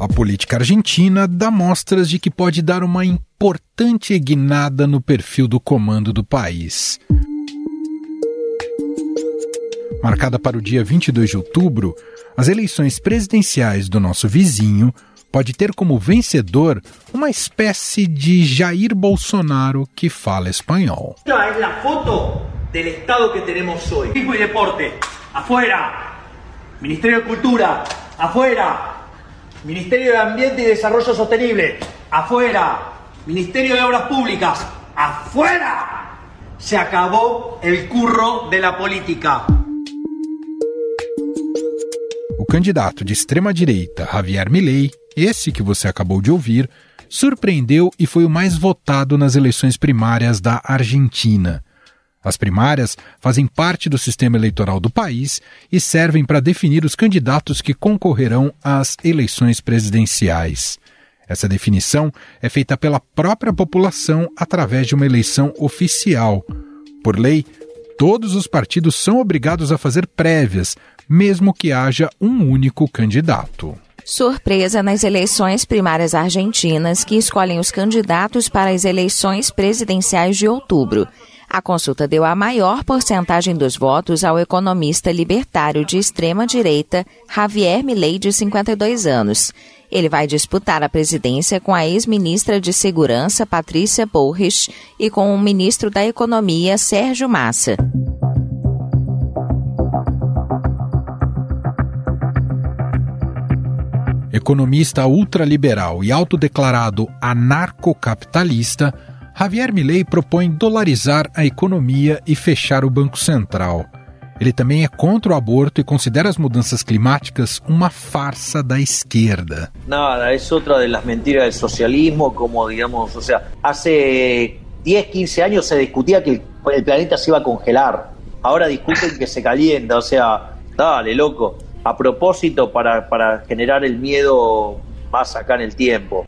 A política argentina dá mostras de que pode dar uma importante guinada no perfil do comando do país. Marcada para o dia 22 de outubro, as eleições presidenciais do nosso vizinho pode ter como vencedor uma espécie de Jair Bolsonaro que fala espanhol. Esta é a foto do estado que temos hoje. Turismo e deporte, afuera. Ministério de Cultura, afuera. Ministerio de Ambiente y Desarrollo Sostenible, afuera. Ministerio de Obras Públicas, afuera. Se acabou el curro de la política. O candidato de extrema-direita, Javier Milei, esse que você acabou de ouvir, surpreendeu e foi o mais votado nas eleições primárias da Argentina. As primárias fazem parte do sistema eleitoral do país e servem para definir os candidatos que concorrerão às eleições presidenciais. Essa definição é feita pela própria população através de uma eleição oficial. Por lei, todos os partidos são obrigados a fazer prévias, mesmo que haja um único candidato. Surpresa nas eleições primárias argentinas que escolhem os candidatos para as eleições presidenciais de outubro. A consulta deu a maior porcentagem dos votos ao economista libertário de extrema-direita Javier Milei, de 52 anos. Ele vai disputar a presidência com a ex-ministra de Segurança Patrícia Bullrich e com o ministro da Economia Sérgio Massa. Economista ultraliberal e autodeclarado anarcocapitalista, Javier Milei propõe dolarizar a economia e fechar o Banco Central. Ele também é contra o aborto e considera as mudanças climáticas uma farsa da esquerda. Nada, é outra das mentiras do socialismo, como digamos, o sea, hace 10, 15 anos se discutia que o planeta se iba a congelar. Agora discuten que se calienta, o sea, dale, loco. A propósito para, para generar el miedo más acá en el tiempo.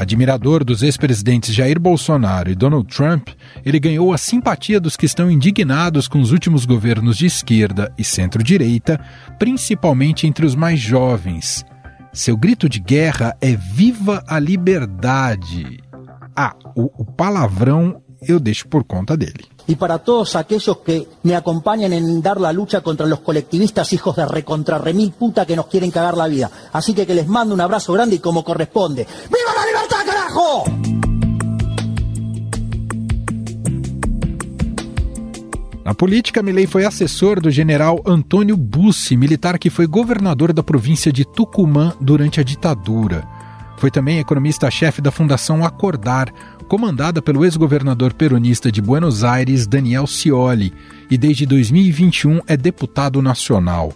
Admirador dos ex-presidentes Jair Bolsonaro e Donald Trump, ele ganhou a simpatia dos que estão indignados com os últimos governos de esquerda e centro-direita, principalmente entre os mais jovens. Seu grito de guerra é Viva a Liberdade! Ah, o, o palavrão eu deixo por conta dele. y para todos aquellos que me acompañan en dar la lucha contra los colectivistas hijos de recontra remil puta que nos quieren cagar la vida. Así que que les mando un abrazo grande y como corresponde. ¡Viva la libertad, carajo! Na política, Milei foi assessor do general Antônio Bussi, militar que foi governador da província de Tucumã durante a ditadura. Foi também economista-chefe da Fundação Acordar, comandada pelo ex-governador peronista de Buenos Aires, Daniel Scioli, e desde 2021 é deputado nacional.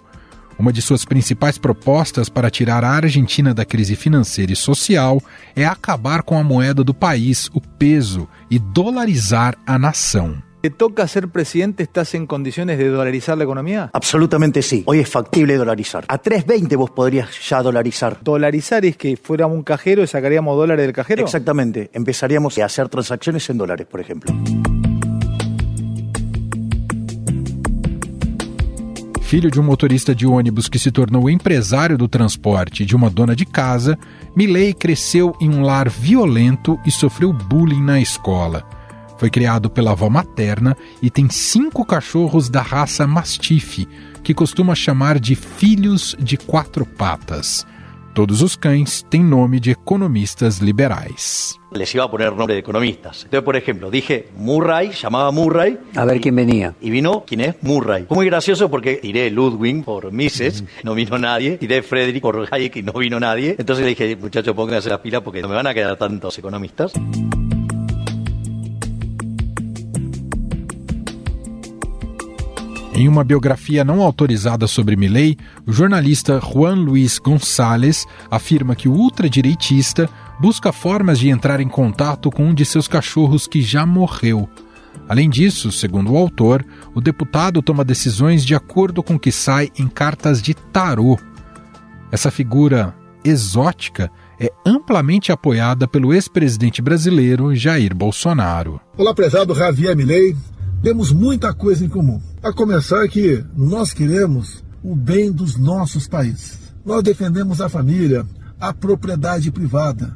Uma de suas principais propostas para tirar a Argentina da crise financeira e social é acabar com a moeda do país, o peso, e dolarizar a nação. ¿Te toca ser presidente? ¿Estás en condiciones de dolarizar la economía? Absolutamente sí. Hoy es factible dolarizar. A 3.20 vos podrías ya dolarizar. ¿Dolarizar es que fuéramos un cajero y sacaríamos dólares del cajero? Exactamente. Empezaríamos a hacer transacciones en dólares, por ejemplo. Filho de um motorista de ônibus que se tornou empresário do transporte de uma dona de casa, Milley cresceu em um lar violento e sofreu bullying na escola. Foi criado pela avó materna e tem cinco cachorros da raça Mastiff, que costuma chamar de filhos de quatro patas. Todos os cães têm nome de economistas liberais. Les iba a poner nombre de economistas. Entonces, por ejemplo, dije Murray, llamaba Murray. A ver quién venía. Y vino, ¿quién es? Murray. Fue muy gracioso porque tiré Ludwig por Mises, no vino nadie. Tiré Frederick por Hayek y no vino nadie. Entonces le dije, muchachos, pónganse las pilas porque no me van a quedar tantos economistas. Em uma biografia não autorizada sobre Milley, o jornalista Juan Luis González afirma que o ultradireitista busca formas de entrar em contato com um de seus cachorros que já morreu. Além disso, segundo o autor, o deputado toma decisões de acordo com o que sai em cartas de tarô. Essa figura exótica é amplamente apoiada pelo ex-presidente brasileiro Jair Bolsonaro. Olá, prezado Javier Milei. Temos muita coisa em comum. A começar que nós queremos o bem dos nossos países. Nós defendemos a família, a propriedade privada,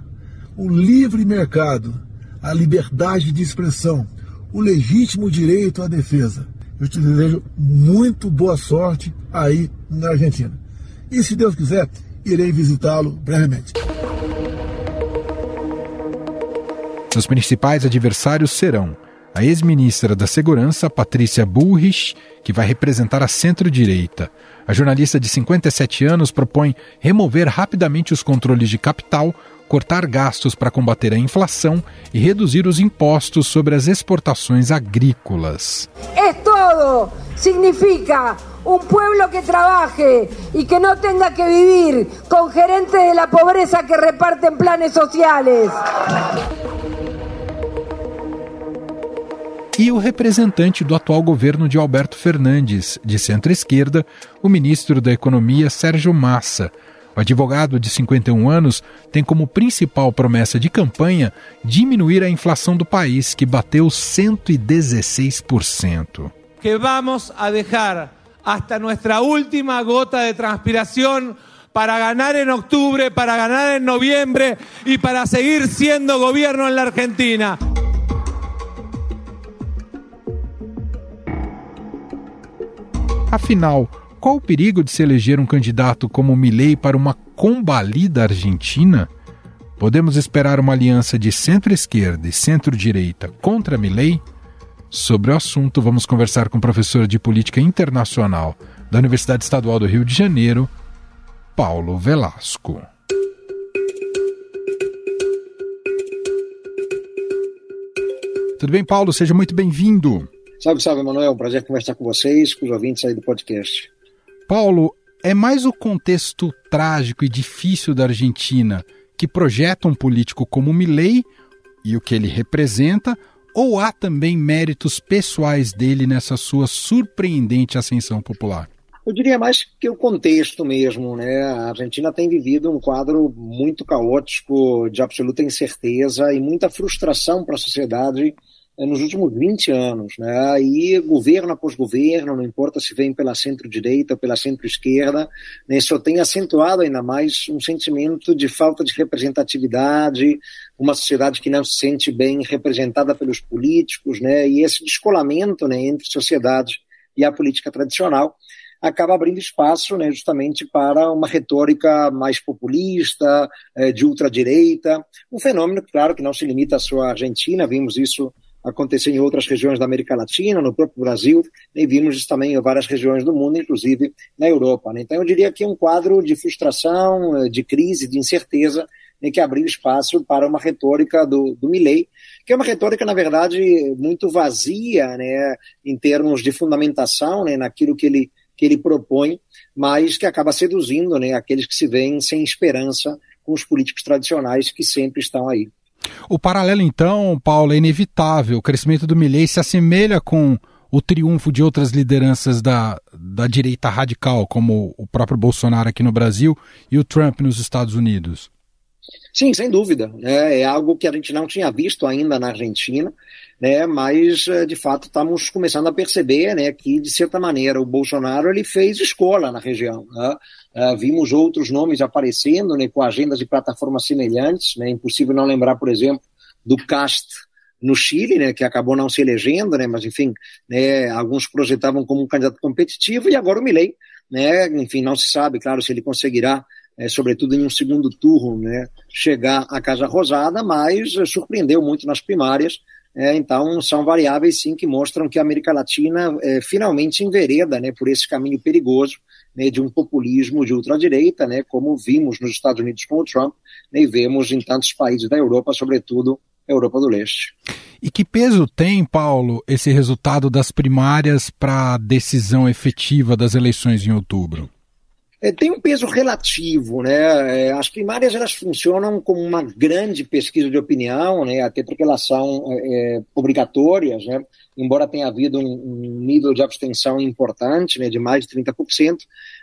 o livre mercado, a liberdade de expressão, o legítimo direito à defesa. Eu te desejo muito boa sorte aí na Argentina. E se Deus quiser, irei visitá-lo brevemente. Seus principais adversários serão a ex-ministra da Segurança, Patrícia Bullrich, que vai representar a centro-direita. A jornalista de 57 anos propõe remover rapidamente os controles de capital, cortar gastos para combater a inflação e reduzir os impostos sobre as exportações agrícolas. É todo! Significa um pueblo que trabaje e que não tenha que viver com gerentes de la pobreza que repartem planes sociais. E o representante do atual governo de Alberto Fernandes, de centro-esquerda, o ministro da Economia Sérgio Massa. O advogado de 51 anos tem como principal promessa de campanha diminuir a inflação do país, que bateu 116%. Que vamos a deixar hasta nuestra última gota de transpiración para ganar en octubre, para ganar en noviembre y para seguir siendo gobierno en la Argentina. Afinal, qual o perigo de se eleger um candidato como Milley para uma combalida Argentina? Podemos esperar uma aliança de centro-esquerda e centro-direita contra Milley? Sobre o assunto, vamos conversar com o professor de Política Internacional da Universidade Estadual do Rio de Janeiro, Paulo Velasco. Tudo bem, Paulo? Seja muito bem-vindo. Salve, salve, Manuel. Prazer conversar com vocês, com os ouvintes aí do podcast. Paulo, é mais o contexto trágico e difícil da Argentina que projeta um político como Milei e o que ele representa, ou há também méritos pessoais dele nessa sua surpreendente ascensão popular? Eu diria mais que o contexto mesmo, né? A Argentina tem vivido um quadro muito caótico, de absoluta incerteza e muita frustração para a sociedade nos últimos 20 anos. Né? Aí, governo após governo, não importa se vem pela centro-direita ou pela centro-esquerda, né, só tem acentuado ainda mais um sentimento de falta de representatividade, uma sociedade que não se sente bem representada pelos políticos, né? e esse descolamento né, entre sociedade e a política tradicional acaba abrindo espaço né, justamente para uma retórica mais populista, é, de ultradireita, um fenômeno, claro, que não se limita só à Argentina, vimos isso acontecer em outras regiões da América Latina, no próprio Brasil, e vimos isso também em várias regiões do mundo, inclusive na Europa. Né? Então, eu diria que é um quadro de frustração, eh, de crise, de incerteza, né, que abriu espaço para uma retórica do, do Milley, que é uma retórica, na verdade, muito vazia né, em termos de fundamentação né, naquilo que ele, que ele propõe, mas que acaba seduzindo né, aqueles que se veem sem esperança com os políticos tradicionais que sempre estão aí. O paralelo, então, Paulo, é inevitável. O crescimento do Milley se assemelha com o triunfo de outras lideranças da, da direita radical, como o próprio Bolsonaro aqui no Brasil e o Trump nos Estados Unidos. Sim, sem dúvida. É, é algo que a gente não tinha visto ainda na Argentina, né, mas eh, de fato estamos começando a perceber né, que, de certa maneira, o Bolsonaro ele fez escola na região. Né? Uh, vimos outros nomes aparecendo né, com agendas de plataformas semelhantes. Né, impossível não lembrar, por exemplo, do CAST no Chile, né, que acabou não se elegendo, né, mas enfim, né, alguns projetavam como um candidato competitivo e agora o Milei, né, enfim, não se sabe, claro, se ele conseguirá é, sobretudo em um segundo turno, né, chegar à Casa Rosada, mas é, surpreendeu muito nas primárias. É, então, são variáveis, sim, que mostram que a América Latina é, finalmente envereda né, por esse caminho perigoso né, de um populismo de ultradireita, né, como vimos nos Estados Unidos com o Trump né, e vemos em tantos países da Europa, sobretudo a Europa do Leste. E que peso tem, Paulo, esse resultado das primárias para a decisão efetiva das eleições em outubro? É, tem um peso relativo, né? É, as primárias elas funcionam como uma grande pesquisa de opinião, né? Até porque elas são é, obrigatórias, né? Embora tenha havido um, um, nível de abstenção importante, né? De mais de 30%,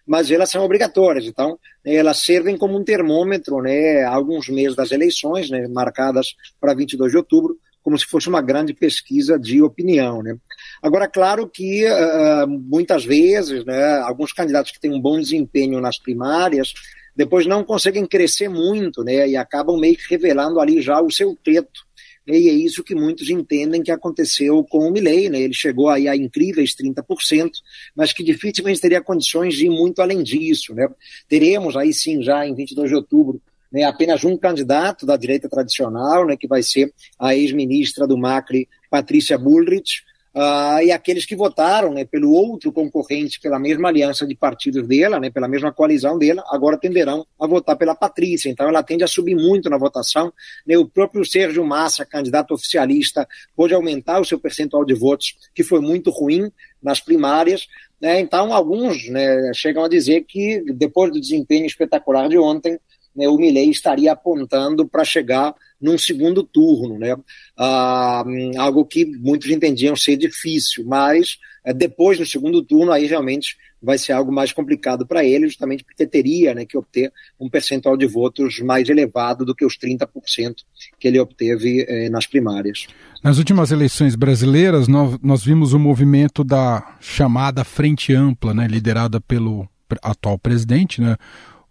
mas elas são obrigatórias. Então, né, elas servem como um termômetro, né? Alguns meses das eleições, né? Marcadas para 22 de outubro, como se fosse uma grande pesquisa de opinião. Né? Agora, claro que uh, muitas vezes, né, alguns candidatos que têm um bom desempenho nas primárias, depois não conseguem crescer muito, né, e acabam meio que revelando ali já o seu teto. E é isso que muitos entendem que aconteceu com o Milley, né? Ele chegou aí a incríveis 30%, mas que dificilmente teria condições de ir muito além disso, né? Teremos aí sim, já em 22 de outubro, né, apenas um candidato da direita tradicional, né, que vai ser a ex-ministra do Macri, Patrícia Bullrich, uh, e aqueles que votaram né, pelo outro concorrente, pela mesma aliança de partidos dela, né, pela mesma coalizão dela, agora tenderão a votar pela Patrícia. Então ela tende a subir muito na votação. Né, o próprio Sérgio Massa, candidato oficialista, pôde aumentar o seu percentual de votos, que foi muito ruim nas primárias. Né, então alguns né, chegam a dizer que depois do desempenho espetacular de ontem, né, o Milley estaria apontando para chegar num segundo turno, né? Ah, algo que muitos entendiam ser difícil, mas é, depois do segundo turno aí realmente vai ser algo mais complicado para ele, justamente porque teria né, que obter um percentual de votos mais elevado do que os 30% que ele obteve eh, nas primárias. Nas últimas eleições brasileiras, nós, nós vimos o movimento da chamada Frente Ampla, né, liderada pelo atual presidente, né,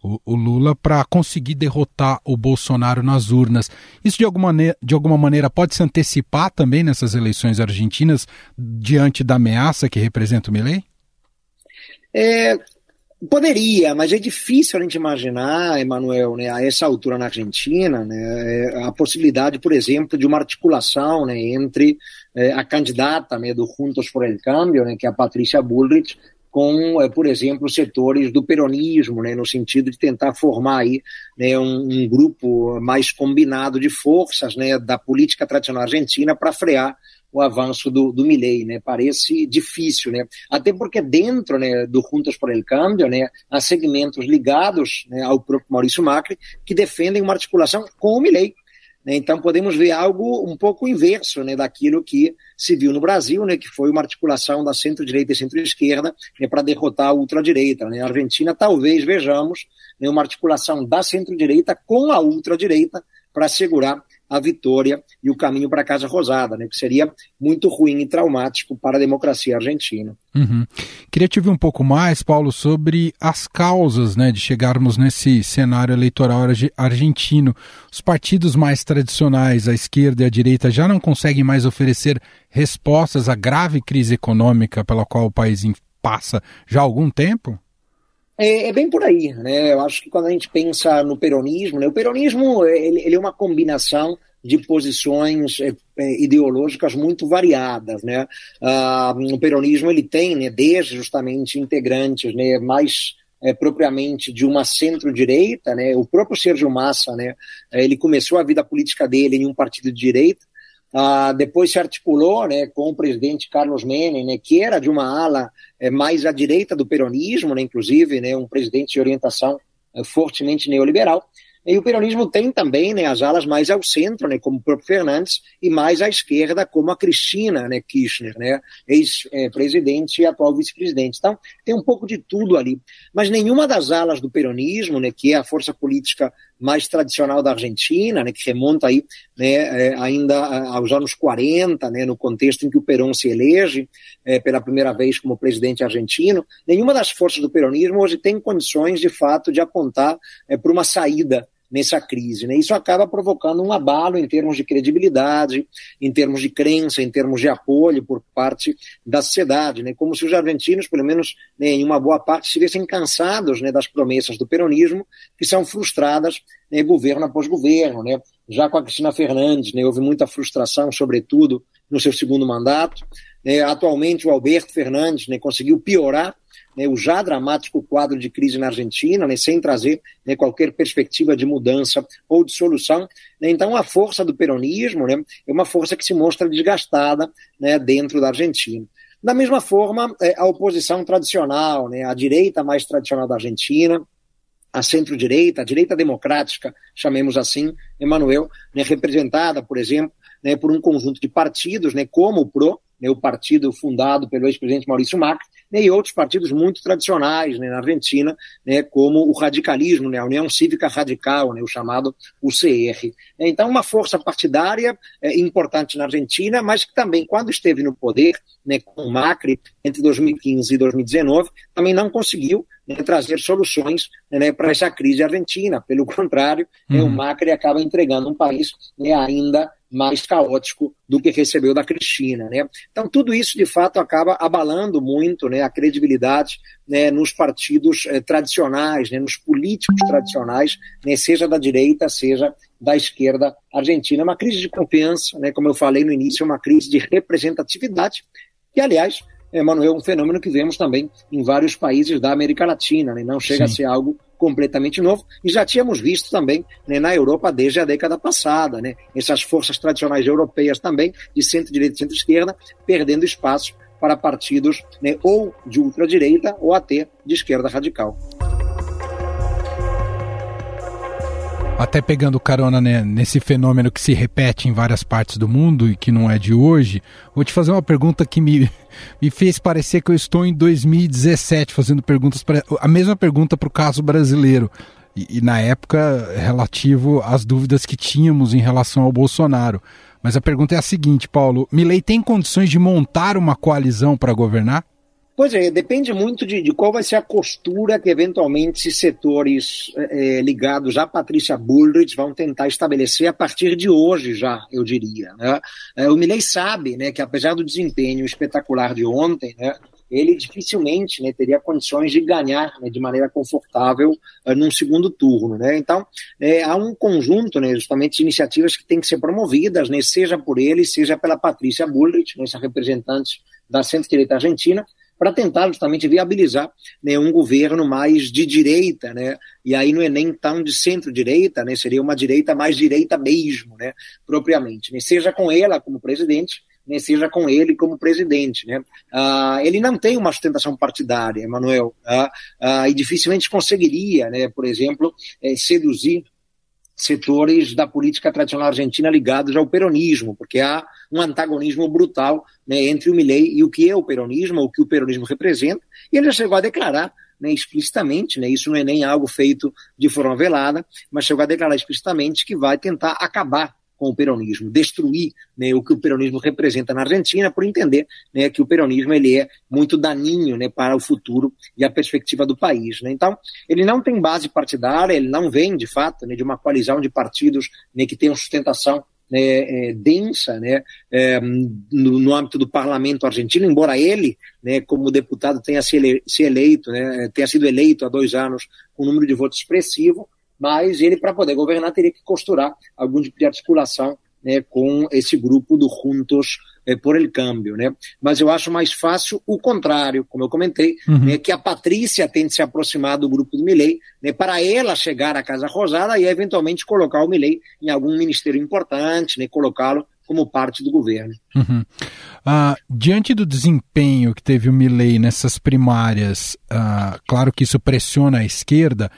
o, o Lula para conseguir derrotar o Bolsonaro nas urnas. Isso de alguma, de alguma maneira pode se antecipar também nessas eleições argentinas diante da ameaça que representa o Milei? É, Poderia, mas é difícil a gente imaginar, Emanuel, né, a essa altura na Argentina, né, a possibilidade, por exemplo, de uma articulação né, entre é, a candidata né, do Juntos por el Cambio, né, que é a Patrícia Bullrich, com, eh, por exemplo, setores do peronismo, né, no sentido de tentar formar aí, né, um, um grupo mais combinado de forças né, da política tradicional argentina para frear o avanço do, do Milley, né? Parece difícil, né? Até porque dentro né, do Juntos por el Cambio, né, há segmentos ligados né, ao próprio Maurício Macri que defendem uma articulação com o Milley? Então, podemos ver algo um pouco inverso né, daquilo que se viu no Brasil, né, que foi uma articulação da centro-direita e centro-esquerda né, para derrotar a ultradireita. Né? Na Argentina, talvez vejamos né, uma articulação da centro-direita com a ultradireita para assegurar a vitória e o caminho para a Casa Rosada, né, que seria muito ruim e traumático para a democracia argentina. Uhum. Queria te ouvir um pouco mais, Paulo, sobre as causas né, de chegarmos nesse cenário eleitoral argentino. Os partidos mais tradicionais, a esquerda e a direita, já não conseguem mais oferecer respostas à grave crise econômica pela qual o país passa já há algum tempo? É, é, bem por aí, né? Eu acho que quando a gente pensa no peronismo, né, o peronismo ele, ele é uma combinação de posições é, é, ideológicas muito variadas, né? Ah, o peronismo ele tem, né, desde justamente integrantes, né, mais é, propriamente de uma centro-direita, né? O próprio Sérgio Massa, né? Ele começou a vida política dele em um partido de direita, ah, depois se articulou né, com o presidente Carlos Menem, né, que era de uma ala é, mais à direita do peronismo, né, inclusive né, um presidente de orientação é, fortemente neoliberal. E o peronismo tem também né, as alas mais ao centro, né, como o próprio Fernandes, e mais à esquerda, como a Cristina né, Kirchner, né, ex-presidente e atual vice-presidente. Então, tem um pouco de tudo ali. Mas nenhuma das alas do peronismo, né, que é a força política mais tradicional da Argentina, né, que remonta aí, né, é, ainda aos anos 40, né, no contexto em que o Perón se elege é, pela primeira vez como presidente argentino, nenhuma das forças do peronismo hoje tem condições, de fato, de apontar é, para uma saída nessa crise. Né? Isso acaba provocando um abalo em termos de credibilidade, em termos de crença, em termos de apoio por parte da sociedade, né? como se os argentinos, pelo menos né, em uma boa parte, estivessem cansados né, das promessas do peronismo, que são frustradas né, governo após governo. Né? Já com a Cristina Fernandes, né, houve muita frustração, sobretudo no seu segundo mandato. Né? Atualmente, o Alberto Fernandes né, conseguiu piorar né, o já dramático quadro de crise na Argentina, né, sem trazer né, qualquer perspectiva de mudança ou de solução. Né, então, a força do peronismo né, é uma força que se mostra desgastada né, dentro da Argentina. Da mesma forma, é, a oposição tradicional, a direita mais tradicional da Argentina, a centro-direita, a direita democrática, chamemos assim, Emanuel, representada, por exemplo, por um conjunto de partidos, como o PRO, né, o partido fundado pelo ex-presidente Maurício Macri, né, e outros partidos muito tradicionais né, na Argentina, né, como o radicalismo, né, a União Cívica Radical, né, o chamado UCR. Então, uma força partidária é, importante na Argentina, mas que também, quando esteve no poder, né, com o Macri, entre 2015 e 2019, também não conseguiu né, trazer soluções né, para essa crise argentina. Pelo contrário, né, o uhum. Macri acaba entregando um país né, ainda mais caótico do que recebeu da Cristina. Né? Então, tudo isso, de fato, acaba abalando muito né, a credibilidade né, nos partidos eh, tradicionais, né, nos políticos tradicionais, né, seja da direita, seja da esquerda argentina. É uma crise de confiança, né, como eu falei no início, é uma crise de representatividade, que, aliás, Emanuel, é um fenômeno que vemos também em vários países da América Latina, né? não chega Sim. a ser algo completamente novo, e já tínhamos visto também né, na Europa desde a década passada, né? essas forças tradicionais europeias também, de centro-direita e centro-esquerda, perdendo espaço para partidos né, ou de ultradireita ou até de esquerda radical. Até pegando carona né, nesse fenômeno que se repete em várias partes do mundo e que não é de hoje, vou te fazer uma pergunta que me, me fez parecer que eu estou em 2017 fazendo perguntas para a mesma pergunta para o caso brasileiro. E, e, na época relativo às dúvidas que tínhamos em relação ao Bolsonaro. Mas a pergunta é a seguinte, Paulo: Milei tem condições de montar uma coalizão para governar? Pois é, depende muito de, de, qual vai ser a postura que eventualmente setores é, ligados à Patrícia Bullrich vão tentar estabelecer a partir de hoje já, eu diria. Né? É, o Milley sabe né, que apesar do desempenho espetacular de ontem, né, ele dificilmente né, teria condições de ganhar né, de maneira confortável uh, num segundo turno. Né? Então, é, há um conjunto né, justamente de iniciativas que têm que ser promovidas, né, seja por ele, seja pela Patrícia Bullrich, né, essa representante da centro-direita argentina, para tentar justamente viabilizar né, um governo mais de direita, né, e aí não é nem tão de centro-direita, né, seria uma direita mais direita mesmo, né, propriamente, né, seja com ela como presidente, né, seja com ele como presidente. Né. Ah, ele não tem uma sustentação partidária, Emanuel, ah, ah, e dificilmente conseguiria, né, por exemplo, eh, seduzir setores da política tradicional argentina ligados ao peronismo, porque há um antagonismo brutal né, entre o Milei e o que é o peronismo, o que o peronismo representa, e ele já chegou a declarar né, explicitamente, né, isso não é nem algo feito de forma velada, mas chegou a declarar explicitamente que vai tentar acabar com o peronismo, destruir né, o que o peronismo representa na Argentina, por entender né, que o peronismo ele é muito daninho né, para o futuro e a perspectiva do país. Né. Então, ele não tem base partidária, ele não vem, de fato, né, de uma coalizão de partidos né, que tenham sustentação né, é, densa né, é, no, no, âmbito do parlamento argentino, embora ele, né, como deputado, tenha se, ele, se eleito, né, tenha sido eleito há dois anos com um número de votos expressivo, mas ele, para poder governar, teria que costurar algum tipo de articulação né, com esse grupo do Juntos eh, por el Câmbio. Né? Mas eu acho mais fácil o contrário, como eu comentei, uhum. né, que a Patrícia tente se aproximar do grupo do Milley, né, para ela chegar à Casa Rosada e eventualmente colocar o Milley em algum ministério importante, né, colocá-lo como parte do governo. Uhum. Ah, diante do desempenho que teve o Milley nessas primárias, ah, claro que isso pressiona a esquerda,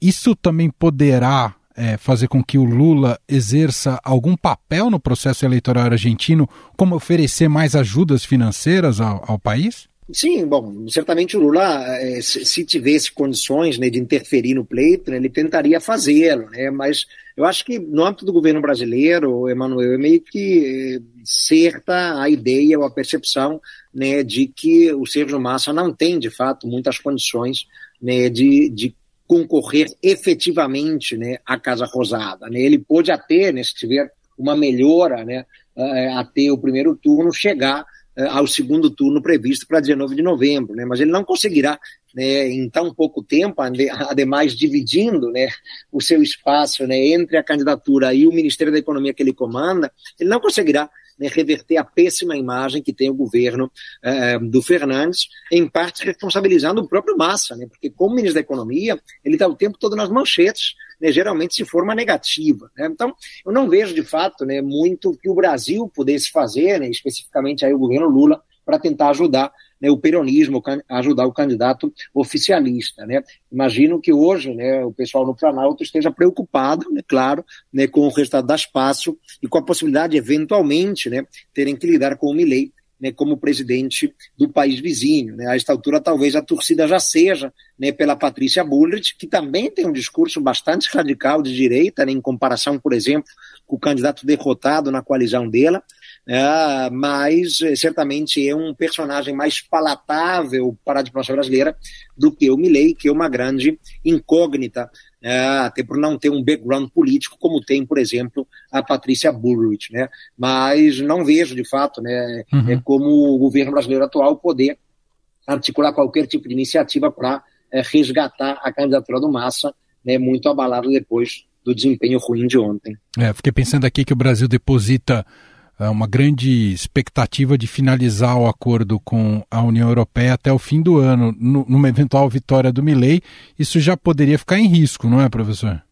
isso também poderá é, fazer com que o Lula exerça algum papel no processo eleitoral argentino, como oferecer mais ajudas financeiras ao, ao país? Sim, bom, certamente o Lula, é, se tivesse condições né, de interferir no pleito, né, ele tentaria fazê-lo, né, mas eu acho que no âmbito do governo brasileiro, Emanuel, é meio que é, certa a ideia ou a percepção né, de que o Sérgio Massa não tem, de fato, muitas condições né, de, de concorrer efetivamente né, à Casa Rosada. Né? Ele pode até, né, se tiver uma melhora né, eh, até o primeiro turno, chegar eh, ao segundo turno previsto para 19 de novembro, né? mas ele não conseguirá, né, em tão pouco tempo, ademais dividindo né, o seu espaço né, entre a candidatura e o Ministério da Economia que ele comanda, ele não conseguirá né, reverter a péssima imagem que tem o governo eh, do Fernandes, em parte responsabilizando o próprio Massa, né, porque como ministro da Economia, ele está o tempo todo nas manchetes, né, geralmente de forma negativa. Né? Então, eu não vejo de fato né, muito que o Brasil pudesse fazer, né, especificamente aí o governo Lula, para tentar ajudar né, o peronismo ajudar o candidato oficialista. Né? Imagino que hoje né, o pessoal no Planalto esteja preocupado, né, claro, né, com o resultado da espaço e com a possibilidade, eventualmente, né, terem que lidar com o Milley né, como presidente do país vizinho. Né? A esta altura, talvez a torcida já seja né, pela Patrícia Bullrich, que também tem um discurso bastante radical de direita, né, em comparação, por exemplo, com o candidato derrotado na coalizão dela. É, mas eh, certamente é um personagem mais palatável para a diplomacia brasileira do que o Milley, que é uma grande incógnita, é, até por não ter um background político como tem, por exemplo, a Patrícia Bullrich, né? Mas não vejo, de fato, né, uhum. é como o governo brasileiro atual poder articular qualquer tipo de iniciativa para é, resgatar a candidatura do Massa, né, muito abalado depois do desempenho ruim de ontem. É, fiquei pensando aqui que o Brasil deposita uma grande expectativa de finalizar o acordo com a União Europeia até o fim do ano, numa eventual vitória do Milley, isso já poderia ficar em risco, não é, professor?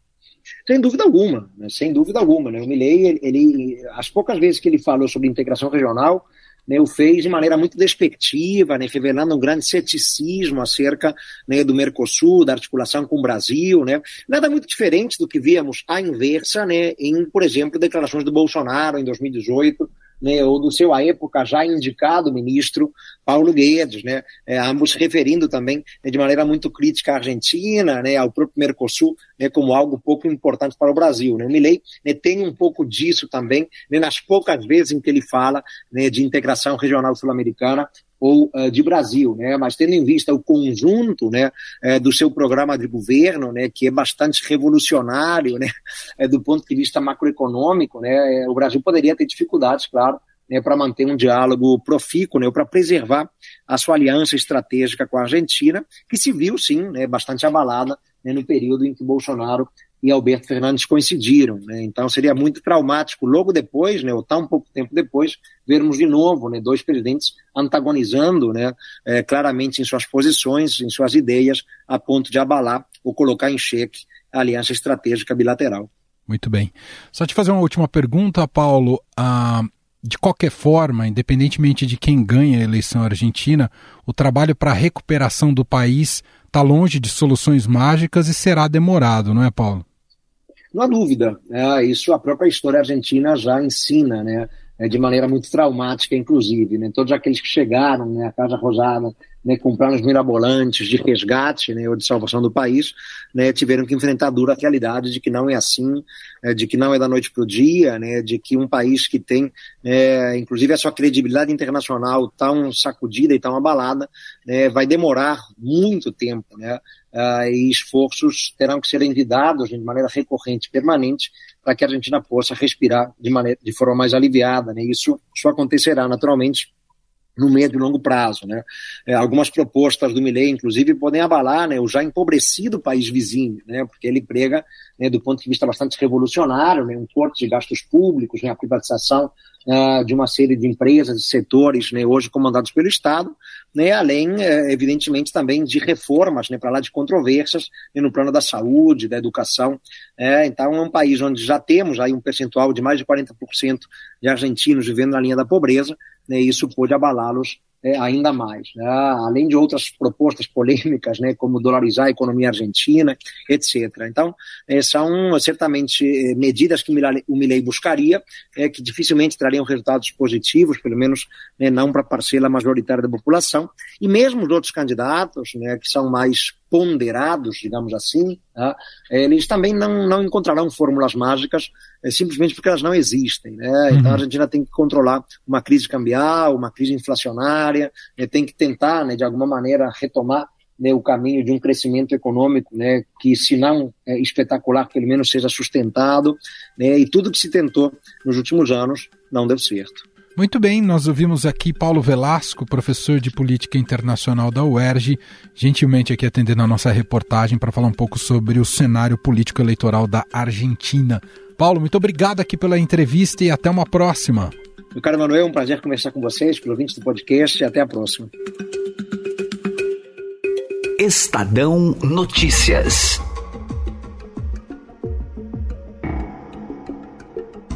Sem dúvida alguma, né? sem dúvida alguma. Né? O Milley, ele, ele, as poucas vezes que ele falou sobre integração regional, né, o fez de maneira muito despectiva, né, revelando um grande ceticismo acerca né, do Mercosul, da articulação com o Brasil, né, nada muito diferente do que víamos à inversa né, em, por exemplo, declarações do Bolsonaro em 2018, né, ou do seu à época já indicado ministro Paulo Guedes, né, é, ambos referindo também né, de maneira muito crítica à Argentina, né, ao próprio Mercosul, né, como algo pouco importante para o Brasil. Né. O Milley né, tem um pouco disso também né, nas poucas vezes em que ele fala né, de integração regional sul-americana ou uh, de Brasil, né? Mas tendo em vista o conjunto, né, uh, do seu programa de governo, né, que é bastante revolucionário, né, uh, do ponto de vista macroeconômico, né, o Brasil poderia ter dificuldades, claro, né, para manter um diálogo profícuo, né, para preservar a sua aliança estratégica com a Argentina, que se viu sim, né, bastante abalada né, no período em que Bolsonaro e Alberto Fernandes coincidiram. Né? Então seria muito traumático logo depois, né, ou tão pouco tempo depois, vermos de novo né, dois presidentes antagonizando né, é, claramente em suas posições, em suas ideias, a ponto de abalar ou colocar em xeque a aliança estratégica bilateral. Muito bem. Só te fazer uma última pergunta, Paulo. Ah, de qualquer forma, independentemente de quem ganha a eleição argentina, o trabalho para a recuperação do país está longe de soluções mágicas e será demorado, não é, Paulo? Não há dúvida. Né? Isso a própria história argentina já ensina, né? É, de maneira muito traumática, inclusive. Né? Todos aqueles que chegaram né, à Casa Rosada, né, compraram os mirabolantes de resgate né, ou de salvação do país, né, tiveram que enfrentar a dura realidade de que não é assim, é, de que não é da noite para o dia, né, de que um país que tem, é, inclusive, a sua credibilidade internacional tão sacudida e tão abalada, né, vai demorar muito tempo. Né, uh, e esforços terão que ser envidados de maneira recorrente permanente para que a Argentina possa respirar de, maneira, de forma mais aliviada. Né? Isso só acontecerá naturalmente no médio e longo prazo. Né? É, algumas propostas do Milley, inclusive, podem abalar né, o já empobrecido país vizinho, né, porque ele prega, né, do ponto de vista bastante revolucionário, né, um corte de gastos públicos, né, a privatização uh, de uma série de empresas e setores né, hoje comandados pelo Estado, né, além, uh, evidentemente, também de reformas, né, para lá de controvérsias né, no plano da saúde, da educação. É, então, é um país onde já temos aí um percentual de mais de 40% de argentinos vivendo na linha da pobreza, né, isso pode abalá-los é, ainda mais. Né? Além de outras propostas polêmicas, né, como dolarizar a economia argentina, etc. Então, é, são certamente é, medidas que o Milei buscaria, é, que dificilmente trariam resultados positivos, pelo menos né, não para a parcela majoritária da população. E mesmo os outros candidatos, né, que são mais ponderados, digamos assim, tá? eles também não, não encontrarão fórmulas mágicas é, simplesmente porque elas não existem. Né? Então, uhum. A Argentina tem que controlar uma crise cambial, uma crise inflacionária, né? tem que tentar, né, de alguma maneira, retomar né, o caminho de um crescimento econômico né, que, se não é, espetacular, pelo menos seja sustentado. Né, e tudo que se tentou nos últimos anos não deu certo. Muito bem, nós ouvimos aqui Paulo Velasco, professor de Política Internacional da UERJ, gentilmente aqui atendendo a nossa reportagem para falar um pouco sobre o cenário político eleitoral da Argentina. Paulo, muito obrigado aqui pela entrevista e até uma próxima. Meu caro Manuel, é um prazer conversar com vocês, pelo ouvintes do podcast, e até a próxima. Estadão Notícias.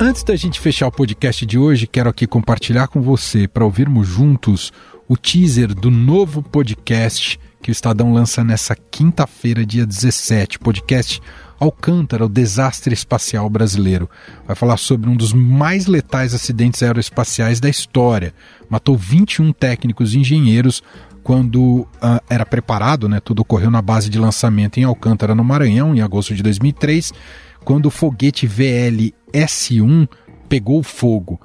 Antes da gente fechar o podcast de hoje, quero aqui compartilhar com você, para ouvirmos juntos, o teaser do novo podcast que o Estadão lança nessa quinta-feira, dia 17. Podcast Alcântara, o desastre espacial brasileiro. Vai falar sobre um dos mais letais acidentes aeroespaciais da história. Matou 21 técnicos e engenheiros quando uh, era preparado, né? Tudo ocorreu na base de lançamento em Alcântara, no Maranhão, em agosto de 2003, quando o foguete VL-S1 pegou fogo.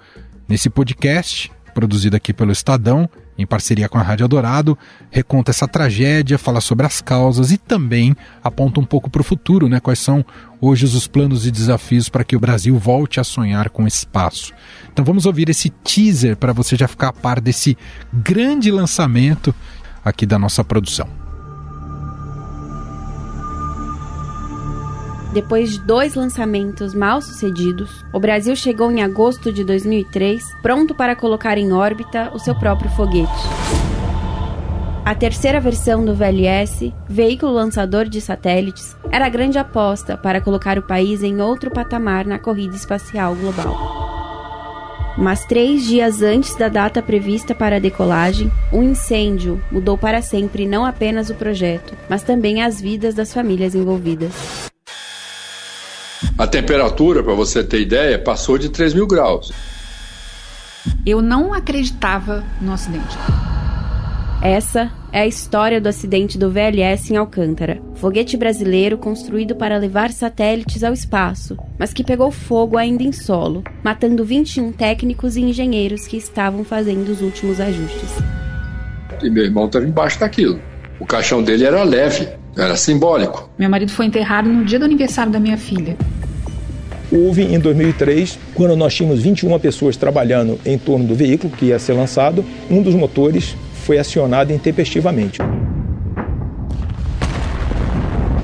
Nesse podcast, produzido aqui pelo Estadão, em parceria com a Rádio Dourado, reconta essa tragédia, fala sobre as causas e também aponta um pouco para o futuro, né? Quais são hoje os planos e desafios para que o Brasil volte a sonhar com espaço. Então vamos ouvir esse teaser para você já ficar a par desse grande lançamento aqui da nossa produção. Depois de dois lançamentos mal sucedidos, o Brasil chegou em agosto de 2003 pronto para colocar em órbita o seu próprio foguete. A terceira versão do VLS, veículo lançador de satélites, era a grande aposta para colocar o país em outro patamar na corrida espacial global. Mas três dias antes da data prevista para a decolagem, um incêndio mudou para sempre não apenas o projeto, mas também as vidas das famílias envolvidas. A temperatura, para você ter ideia, passou de 3 mil graus. Eu não acreditava no acidente. Essa é a história do acidente do VLS em Alcântara, foguete brasileiro construído para levar satélites ao espaço, mas que pegou fogo ainda em solo, matando 21 técnicos e engenheiros que estavam fazendo os últimos ajustes. E meu irmão estava embaixo daquilo. O caixão dele era leve, era simbólico. Meu marido foi enterrado no dia do aniversário da minha filha. Houve em 2003, quando nós tínhamos 21 pessoas trabalhando em torno do veículo que ia ser lançado, um dos motores foi acionado intempestivamente.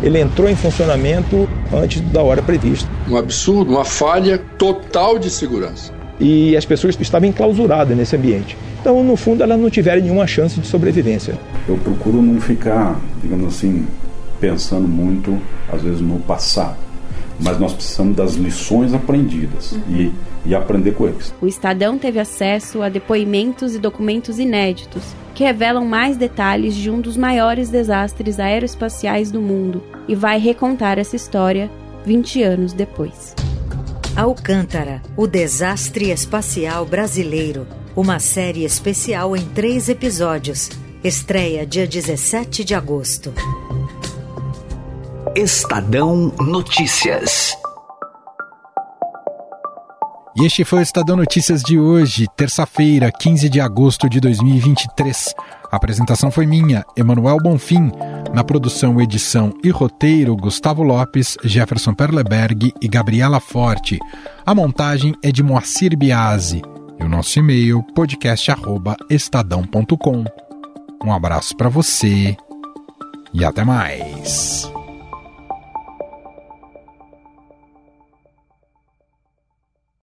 Ele entrou em funcionamento antes da hora prevista. Um absurdo, uma falha total de segurança. E as pessoas estavam enclausuradas nesse ambiente. Então, no fundo, elas não tiveram nenhuma chance de sobrevivência. Eu procuro não ficar, digamos assim, pensando muito, às vezes, no passado mas nós precisamos das lições aprendidas uhum. e, e aprender com eles. O Estadão teve acesso a depoimentos e documentos inéditos que revelam mais detalhes de um dos maiores desastres aeroespaciais do mundo e vai recontar essa história 20 anos depois. Alcântara, o desastre espacial brasileiro. Uma série especial em três episódios. Estreia dia 17 de agosto. Estadão Notícias. E este foi o Estadão Notícias de hoje, terça-feira, 15 de agosto de 2023. A apresentação foi minha, Emanuel Bonfim. Na produção, edição e roteiro, Gustavo Lopes, Jefferson Perleberg e Gabriela Forte. A montagem é de Moacir Biasi. E o nosso e-mail, podcast.estadão.com. Um abraço para você e até mais.